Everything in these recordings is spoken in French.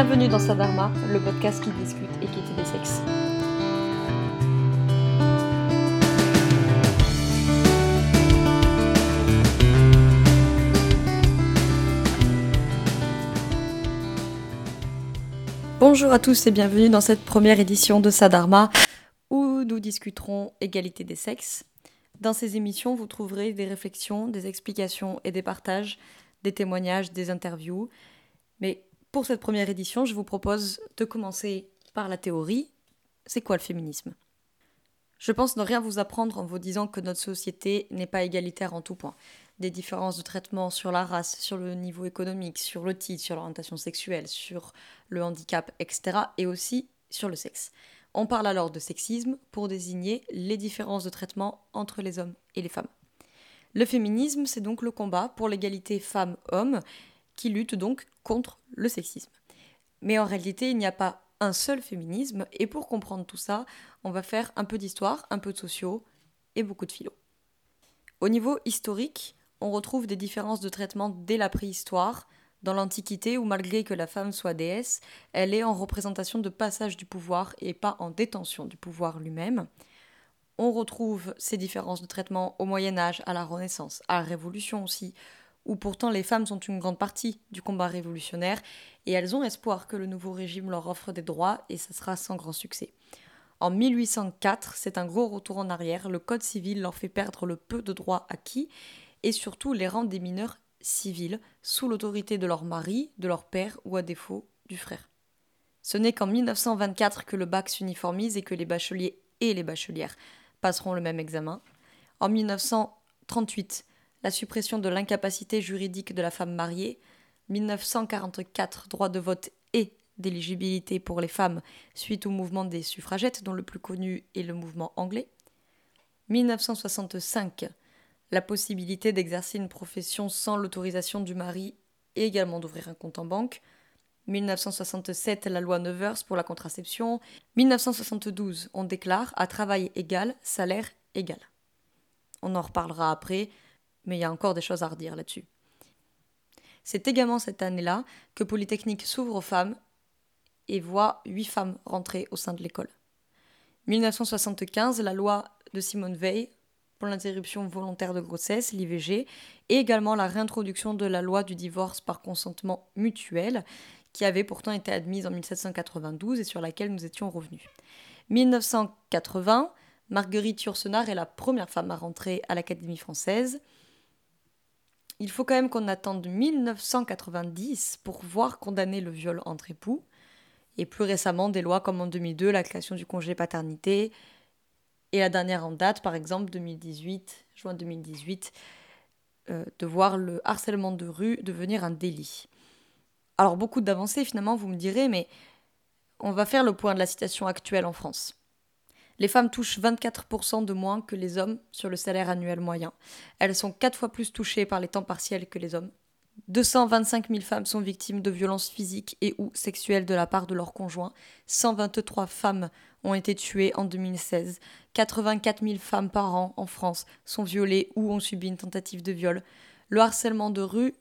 Bienvenue dans Sadharma, le podcast qui discute équité des sexes. Bonjour à tous et bienvenue dans cette première édition de Sadharma où nous discuterons égalité des sexes. Dans ces émissions, vous trouverez des réflexions, des explications et des partages, des témoignages, des interviews. Mais pour cette première édition, je vous propose de commencer par la théorie. C'est quoi le féminisme? Je pense ne rien vous apprendre en vous disant que notre société n'est pas égalitaire en tout point. Des différences de traitement sur la race, sur le niveau économique, sur le titre, sur l'orientation sexuelle, sur le handicap, etc. et aussi sur le sexe. On parle alors de sexisme pour désigner les différences de traitement entre les hommes et les femmes. Le féminisme, c'est donc le combat pour l'égalité femmes-hommes qui lutte donc contre le sexisme. Mais en réalité, il n'y a pas un seul féminisme, et pour comprendre tout ça, on va faire un peu d'histoire, un peu de sociaux et beaucoup de philo. Au niveau historique, on retrouve des différences de traitement dès la préhistoire, dans l'Antiquité où malgré que la femme soit déesse, elle est en représentation de passage du pouvoir et pas en détention du pouvoir lui-même. On retrouve ces différences de traitement au Moyen Âge, à la Renaissance, à la Révolution aussi, où pourtant les femmes sont une grande partie du combat révolutionnaire, et elles ont espoir que le nouveau régime leur offre des droits, et ça sera sans grand succès. En 1804, c'est un gros retour en arrière, le Code civil leur fait perdre le peu de droits acquis, et surtout les rend des mineurs civils, sous l'autorité de leur mari, de leur père ou à défaut du frère. Ce n'est qu'en 1924 que le bac s'uniformise et que les bacheliers et les bachelières passeront le même examen. En 1938, la suppression de l'incapacité juridique de la femme mariée, 1944 droit de vote et d'éligibilité pour les femmes suite au mouvement des suffragettes dont le plus connu est le mouvement anglais, 1965 la possibilité d'exercer une profession sans l'autorisation du mari et également d'ouvrir un compte en banque, 1967 la loi Nevers pour la contraception, 1972 on déclare à travail égal, salaire égal. On en reparlera après, mais il y a encore des choses à redire là-dessus. C'est également cette année-là que Polytechnique s'ouvre aux femmes et voit huit femmes rentrer au sein de l'école. 1975, la loi de Simone Veil pour l'interruption volontaire de grossesse, l'IVG, et également la réintroduction de la loi du divorce par consentement mutuel, qui avait pourtant été admise en 1792 et sur laquelle nous étions revenus. 1980, Marguerite Yourcenar est la première femme à rentrer à l'Académie française il faut quand même qu'on attende 1990 pour voir condamner le viol entre époux. Et plus récemment, des lois comme en 2002, la création du congé paternité. Et la dernière en date, par exemple, 2018, juin 2018, euh, de voir le harcèlement de rue devenir un délit. Alors beaucoup d'avancées finalement, vous me direz, mais on va faire le point de la situation actuelle en France les femmes touchent 24% de moins que les hommes sur le salaire annuel moyen. Elles sont quatre fois plus touchées par les temps partiels que les hommes. 225 000 femmes sont victimes de violences physiques et ou sexuelles de la part de leurs conjoints. 123 femmes ont été tuées en 2016. 84 000 femmes par an en France sont violées ou ont subi une tentative de viol. Le harcèlement de rue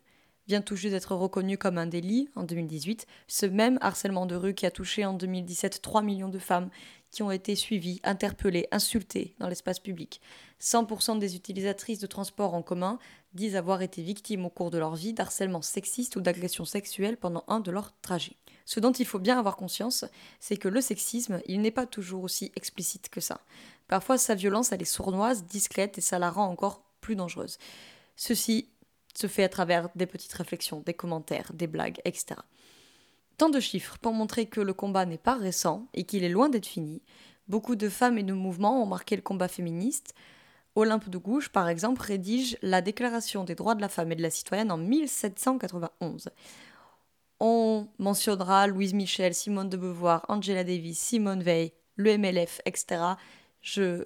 vient tout juste d'être reconnu comme un délit en 2018. Ce même harcèlement de rue qui a touché en 2017 3 millions de femmes qui ont été suivies, interpellées, insultées dans l'espace public. 100% des utilisatrices de transports en commun disent avoir été victimes au cours de leur vie d'harcèlement sexiste ou d'agression sexuelle pendant un de leurs trajets. Ce dont il faut bien avoir conscience, c'est que le sexisme, il n'est pas toujours aussi explicite que ça. Parfois, sa violence, elle est sournoise, discrète, et ça la rend encore plus dangereuse. Ceci se fait à travers des petites réflexions, des commentaires, des blagues, etc. Tant de chiffres pour montrer que le combat n'est pas récent et qu'il est loin d'être fini. Beaucoup de femmes et de mouvements ont marqué le combat féministe. Olympe de Gouges, par exemple, rédige la Déclaration des droits de la femme et de la citoyenne en 1791. On mentionnera Louise Michel, Simone de Beauvoir, Angela Davis, Simone Veil, le MLF, etc. Je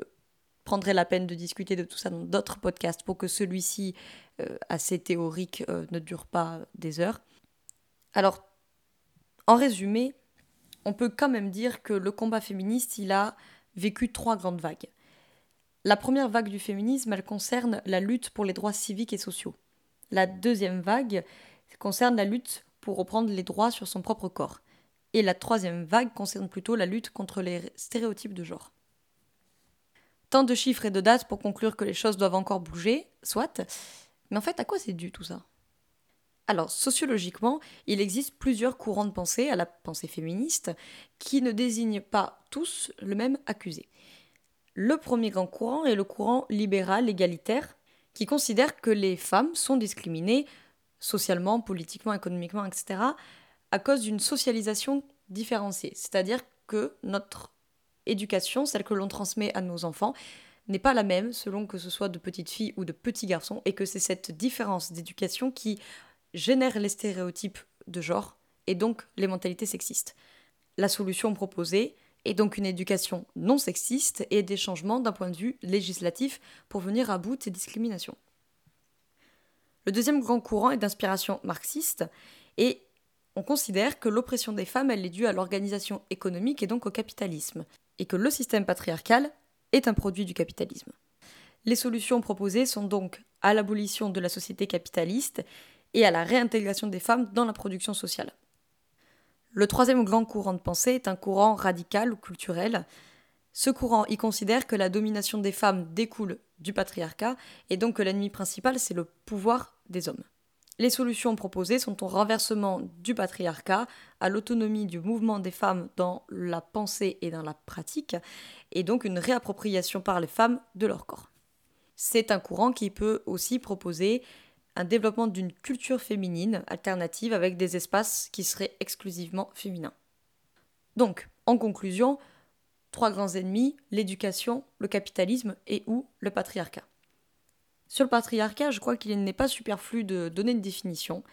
prendrai la peine de discuter de tout ça dans d'autres podcasts pour que celui-ci, euh, assez théorique, euh, ne dure pas des heures. Alors, en résumé, on peut quand même dire que le combat féministe, il a vécu trois grandes vagues. La première vague du féminisme, elle concerne la lutte pour les droits civiques et sociaux. La deuxième vague concerne la lutte pour reprendre les droits sur son propre corps. Et la troisième vague concerne plutôt la lutte contre les stéréotypes de genre. Tant de chiffres et de dates pour conclure que les choses doivent encore bouger, soit. Mais en fait, à quoi c'est dû tout ça? Alors, sociologiquement, il existe plusieurs courants de pensée à la pensée féministe qui ne désignent pas tous le même accusé. Le premier grand courant est le courant libéral égalitaire qui considère que les femmes sont discriminées socialement, politiquement, économiquement, etc., à cause d'une socialisation différenciée. C'est-à-dire que notre éducation, celle que l'on transmet à nos enfants, n'est pas la même selon que ce soit de petites filles ou de petits garçons, et que c'est cette différence d'éducation qui génère les stéréotypes de genre et donc les mentalités sexistes. La solution proposée est donc une éducation non sexiste et des changements d'un point de vue législatif pour venir à bout de ces discriminations. Le deuxième grand courant est d'inspiration marxiste et on considère que l'oppression des femmes elle est due à l'organisation économique et donc au capitalisme et que le système patriarcal est un produit du capitalisme. Les solutions proposées sont donc à l'abolition de la société capitaliste et à la réintégration des femmes dans la production sociale. Le troisième grand courant de pensée est un courant radical ou culturel. Ce courant y considère que la domination des femmes découle du patriarcat et donc que l'ennemi principal c'est le pouvoir des hommes. Les solutions proposées sont au renversement du patriarcat, à l'autonomie du mouvement des femmes dans la pensée et dans la pratique, et donc une réappropriation par les femmes de leur corps. C'est un courant qui peut aussi proposer un développement d'une culture féminine alternative avec des espaces qui seraient exclusivement féminins. Donc, en conclusion, trois grands ennemis, l'éducation, le capitalisme et ou le patriarcat. Sur le patriarcat, je crois qu'il n'est pas superflu de donner une définition.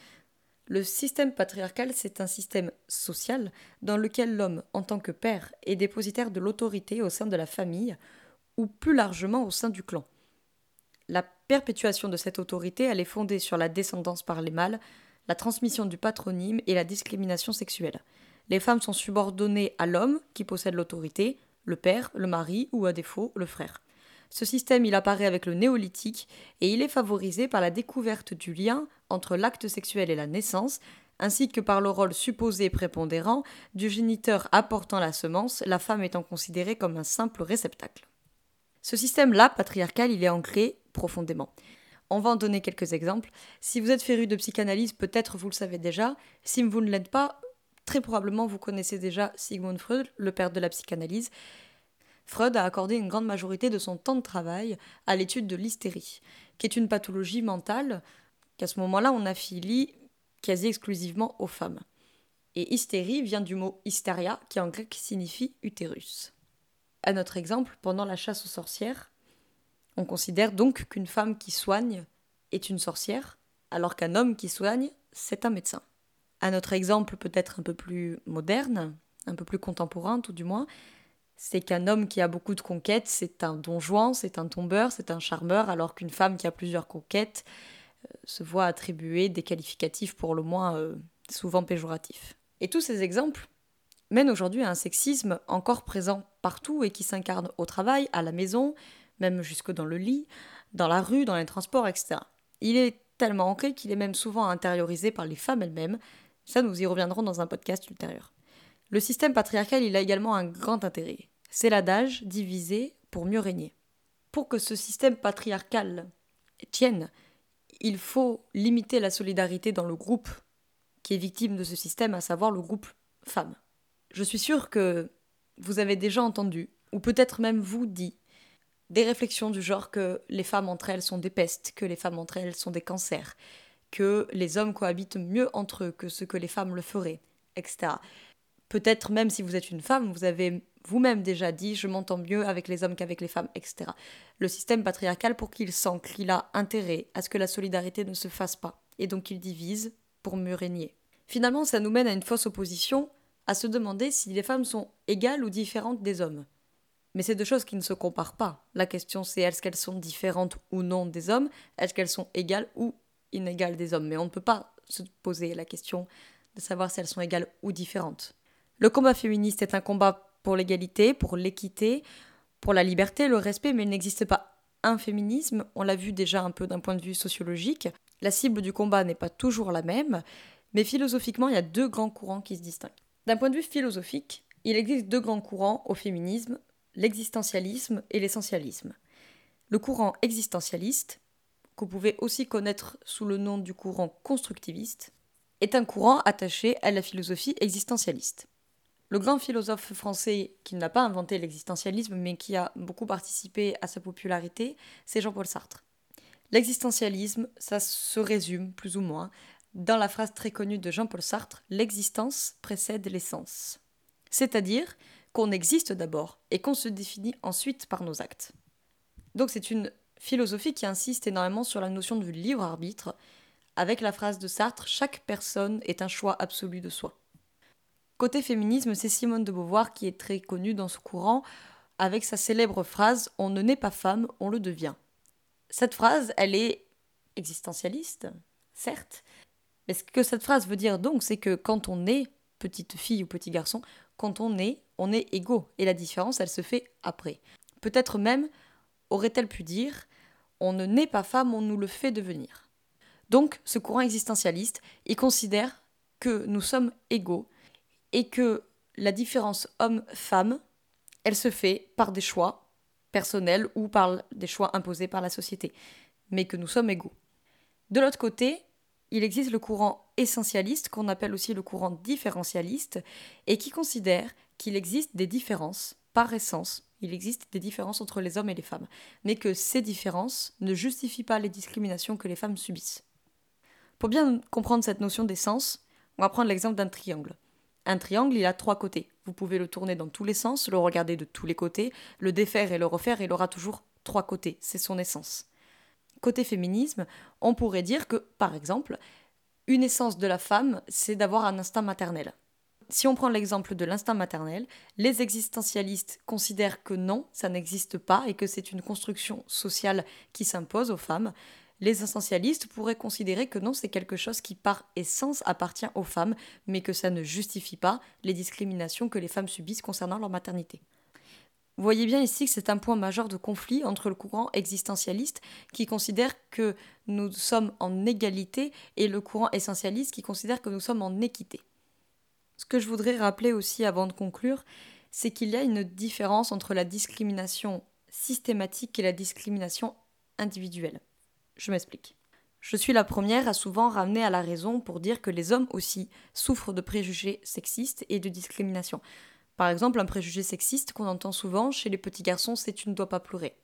Le système patriarcal, c'est un système social dans lequel l'homme, en tant que père, est dépositaire de l'autorité au sein de la famille ou plus largement au sein du clan. La perpétuation de cette autorité, elle est fondée sur la descendance par les mâles, la transmission du patronyme et la discrimination sexuelle. Les femmes sont subordonnées à l'homme qui possède l'autorité, le père, le mari ou à défaut le frère. Ce système, il apparaît avec le néolithique et il est favorisé par la découverte du lien entre l'acte sexuel et la naissance, ainsi que par le rôle supposé prépondérant du géniteur apportant la semence, la femme étant considérée comme un simple réceptacle. Ce système-là, patriarcal, il est ancré profondément. On va en donner quelques exemples. Si vous êtes féru de psychanalyse, peut-être vous le savez déjà. Si vous ne l'êtes pas, très probablement vous connaissez déjà Sigmund Freud, le père de la psychanalyse. Freud a accordé une grande majorité de son temps de travail à l'étude de l'hystérie, qui est une pathologie mentale qu'à ce moment-là on affilie quasi exclusivement aux femmes. Et hystérie vient du mot hysteria, qui en grec signifie utérus. À notre exemple, pendant la chasse aux sorcières, on considère donc qu'une femme qui soigne est une sorcière, alors qu'un homme qui soigne, c'est un médecin. Un autre exemple peut-être un peu plus moderne, un peu plus contemporain tout du moins, c'est qu'un homme qui a beaucoup de conquêtes, c'est un donjouan, c'est un tombeur, c'est un charmeur, alors qu'une femme qui a plusieurs conquêtes euh, se voit attribuer des qualificatifs pour le moins euh, souvent péjoratifs. Et tous ces exemples mènent aujourd'hui à un sexisme encore présent partout et qui s'incarne au travail, à la maison, même jusque dans le lit, dans la rue, dans les transports, etc. Il est tellement ancré qu'il est même souvent intériorisé par les femmes elles-mêmes. Ça, nous y reviendrons dans un podcast ultérieur. Le système patriarcal, il a également un grand intérêt. C'est l'adage diviser pour mieux régner. Pour que ce système patriarcal tienne, il faut limiter la solidarité dans le groupe qui est victime de ce système, à savoir le groupe femmes. Je suis sûre que vous avez déjà entendu, ou peut-être même vous dit, des réflexions du genre que les femmes entre elles sont des pestes, que les femmes entre elles sont des cancers, que les hommes cohabitent mieux entre eux que ce que les femmes le feraient, etc. Peut-être même si vous êtes une femme, vous avez vous-même déjà dit je m'entends mieux avec les hommes qu'avec les femmes, etc. Le système patriarcal, pour qu'il s'ancre, il a intérêt à ce que la solidarité ne se fasse pas, et donc il divise pour mieux régner. Finalement, ça nous mène à une fausse opposition, à se demander si les femmes sont égales ou différentes des hommes. Mais c'est deux choses qui ne se comparent pas. La question c'est est-ce qu'elles sont différentes ou non des hommes? Est-ce qu'elles sont égales ou inégales des hommes? Mais on ne peut pas se poser la question de savoir si elles sont égales ou différentes. Le combat féministe est un combat pour l'égalité, pour l'équité, pour la liberté, le respect, mais il n'existe pas un féminisme, on l'a vu déjà un peu d'un point de vue sociologique. La cible du combat n'est pas toujours la même, mais philosophiquement, il y a deux grands courants qui se distinguent. D'un point de vue philosophique, il existe deux grands courants au féminisme, l'existentialisme et l'essentialisme. Le courant existentialiste, que vous pouvez aussi connaître sous le nom du courant constructiviste, est un courant attaché à la philosophie existentialiste. Le grand philosophe français qui n'a pas inventé l'existentialisme mais qui a beaucoup participé à sa popularité, c'est Jean-Paul Sartre. L'existentialisme, ça se résume plus ou moins dans la phrase très connue de Jean-Paul Sartre, l'existence précède l'essence. C'est-à-dire qu'on existe d'abord et qu'on se définit ensuite par nos actes. Donc c'est une philosophie qui insiste énormément sur la notion du libre arbitre, avec la phrase de Sartre Chaque personne est un choix absolu de soi. Côté féminisme, c'est Simone de Beauvoir qui est très connue dans ce courant, avec sa célèbre phrase On ne naît pas femme, on le devient. Cette phrase, elle est existentialiste, certes, mais ce que cette phrase veut dire donc, c'est que quand on est petite fille ou petit garçon, quand on est, on est égaux, et la différence, elle se fait après. Peut-être même aurait-elle pu dire On ne naît pas femme, on nous le fait devenir. Donc, ce courant existentialiste, il considère que nous sommes égaux et que la différence homme-femme, elle se fait par des choix personnels ou par des choix imposés par la société, mais que nous sommes égaux. De l'autre côté, il existe le courant essentialiste, qu'on appelle aussi le courant différentialiste, et qui considère qu'il existe des différences par essence il existe des différences entre les hommes et les femmes, mais que ces différences ne justifient pas les discriminations que les femmes subissent. Pour bien comprendre cette notion d'essence, on va prendre l'exemple d'un triangle. Un triangle, il a trois côtés. Vous pouvez le tourner dans tous les sens, le regarder de tous les côtés, le défaire et le refaire, il aura toujours trois côtés. C'est son essence. Côté féminisme, on pourrait dire que, par exemple, une essence de la femme, c'est d'avoir un instinct maternel si on prend l'exemple de l'instinct maternel, les existentialistes considèrent que non, ça n'existe pas et que c'est une construction sociale qui s'impose aux femmes. Les essentialistes pourraient considérer que non, c'est quelque chose qui par essence appartient aux femmes, mais que ça ne justifie pas les discriminations que les femmes subissent concernant leur maternité. Vous voyez bien ici que c'est un point majeur de conflit entre le courant existentialiste qui considère que nous sommes en égalité et le courant essentialiste qui considère que nous sommes en équité. Ce que je voudrais rappeler aussi avant de conclure, c'est qu'il y a une différence entre la discrimination systématique et la discrimination individuelle. Je m'explique. Je suis la première à souvent ramener à la raison pour dire que les hommes aussi souffrent de préjugés sexistes et de discrimination. Par exemple, un préjugé sexiste qu'on entend souvent chez les petits garçons, c'est tu ne dois pas pleurer.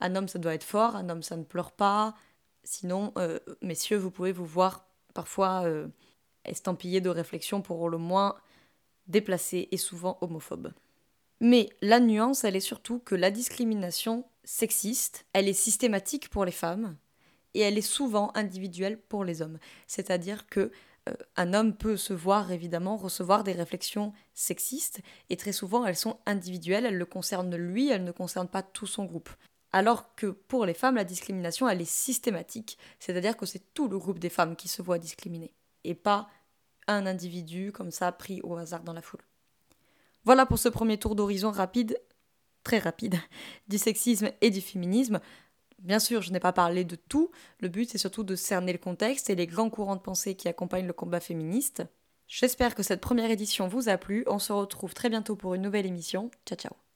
Un homme, ça doit être fort, un homme, ça ne pleure pas. Sinon, euh, messieurs, vous pouvez vous voir parfois euh, estampillé de réflexion pour le moins déplacé et souvent homophobe. Mais la nuance, elle est surtout que la discrimination sexiste, elle est systématique pour les femmes et elle est souvent individuelle pour les hommes. C'est-à-dire que un homme peut se voir évidemment recevoir des réflexions sexistes et très souvent elles sont individuelles, elles le concernent lui, elles ne concernent pas tout son groupe. Alors que pour les femmes, la discrimination, elle est systématique, c'est-à-dire que c'est tout le groupe des femmes qui se voit discriminé et pas un individu comme ça pris au hasard dans la foule. Voilà pour ce premier tour d'horizon rapide, très rapide, du sexisme et du féminisme. Bien sûr, je n'ai pas parlé de tout, le but c'est surtout de cerner le contexte et les grands courants de pensée qui accompagnent le combat féministe. J'espère que cette première édition vous a plu, on se retrouve très bientôt pour une nouvelle émission. Ciao ciao